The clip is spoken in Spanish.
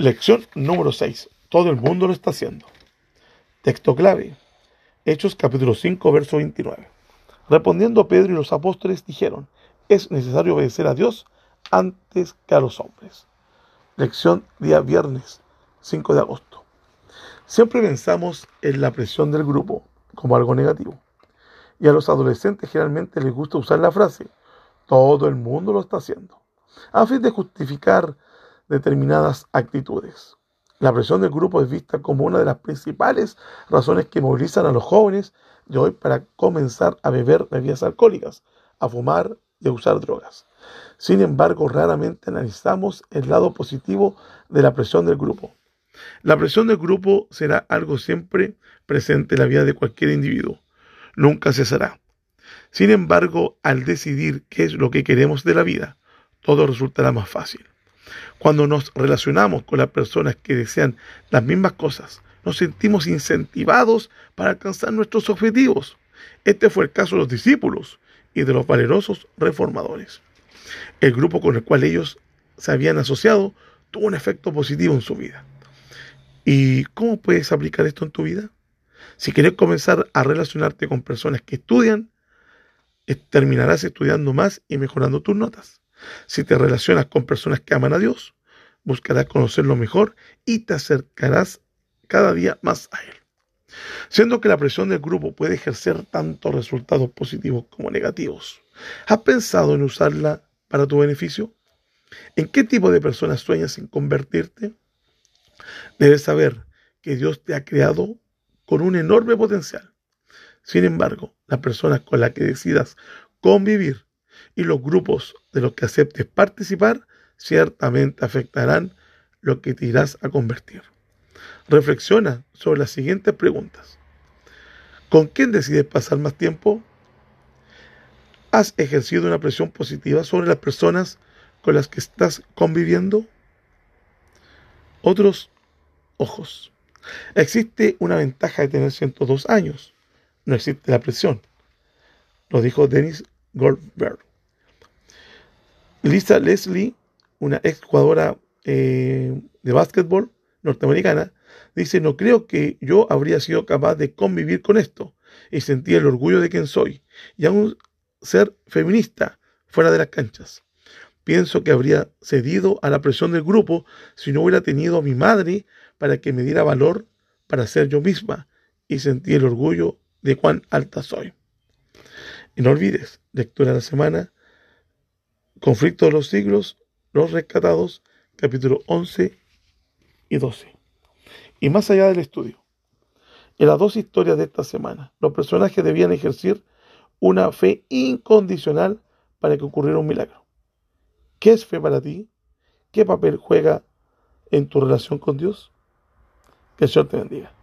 Lección número 6. Todo el mundo lo está haciendo. Texto clave. Hechos capítulo 5, verso 29. Respondiendo Pedro y los apóstoles dijeron, es necesario obedecer a Dios antes que a los hombres. Lección día viernes 5 de agosto. Siempre pensamos en la presión del grupo como algo negativo. Y a los adolescentes generalmente les gusta usar la frase, todo el mundo lo está haciendo, a fin de justificar determinadas actitudes. La presión del grupo es vista como una de las principales razones que movilizan a los jóvenes de hoy para comenzar a beber bebidas alcohólicas, a fumar y a usar drogas. Sin embargo, raramente analizamos el lado positivo de la presión del grupo. La presión del grupo será algo siempre presente en la vida de cualquier individuo. Nunca cesará. Sin embargo, al decidir qué es lo que queremos de la vida, todo resultará más fácil. Cuando nos relacionamos con las personas que desean las mismas cosas, nos sentimos incentivados para alcanzar nuestros objetivos. Este fue el caso de los discípulos y de los valerosos reformadores. El grupo con el cual ellos se habían asociado tuvo un efecto positivo en su vida. ¿Y cómo puedes aplicar esto en tu vida? Si quieres comenzar a relacionarte con personas que estudian, terminarás estudiando más y mejorando tus notas. Si te relacionas con personas que aman a Dios, buscarás conocerlo mejor y te acercarás cada día más a Él. Siendo que la presión del grupo puede ejercer tanto resultados positivos como negativos, ¿has pensado en usarla para tu beneficio? ¿En qué tipo de personas sueñas en convertirte? Debes saber que Dios te ha creado con un enorme potencial. Sin embargo, las personas con las que decidas convivir y los grupos de los que aceptes participar ciertamente afectarán lo que te irás a convertir. Reflexiona sobre las siguientes preguntas. ¿Con quién decides pasar más tiempo? ¿Has ejercido una presión positiva sobre las personas con las que estás conviviendo? Otros ojos. Existe una ventaja de tener 102 años. No existe la presión. Lo dijo Dennis Goldberg. Lisa Leslie, una ex jugadora eh, de básquetbol norteamericana, dice, no creo que yo habría sido capaz de convivir con esto y sentir el orgullo de quien soy y aún ser feminista fuera de las canchas. Pienso que habría cedido a la presión del grupo si no hubiera tenido a mi madre para que me diera valor para ser yo misma y sentir el orgullo de cuán alta soy. Y no olvides, lectura de la semana, Conflicto de los siglos, los rescatados, capítulo 11 y 12. Y más allá del estudio, en las dos historias de esta semana, los personajes debían ejercer una fe incondicional para que ocurriera un milagro. ¿Qué es fe para ti? ¿Qué papel juega en tu relación con Dios? Que el Señor te bendiga.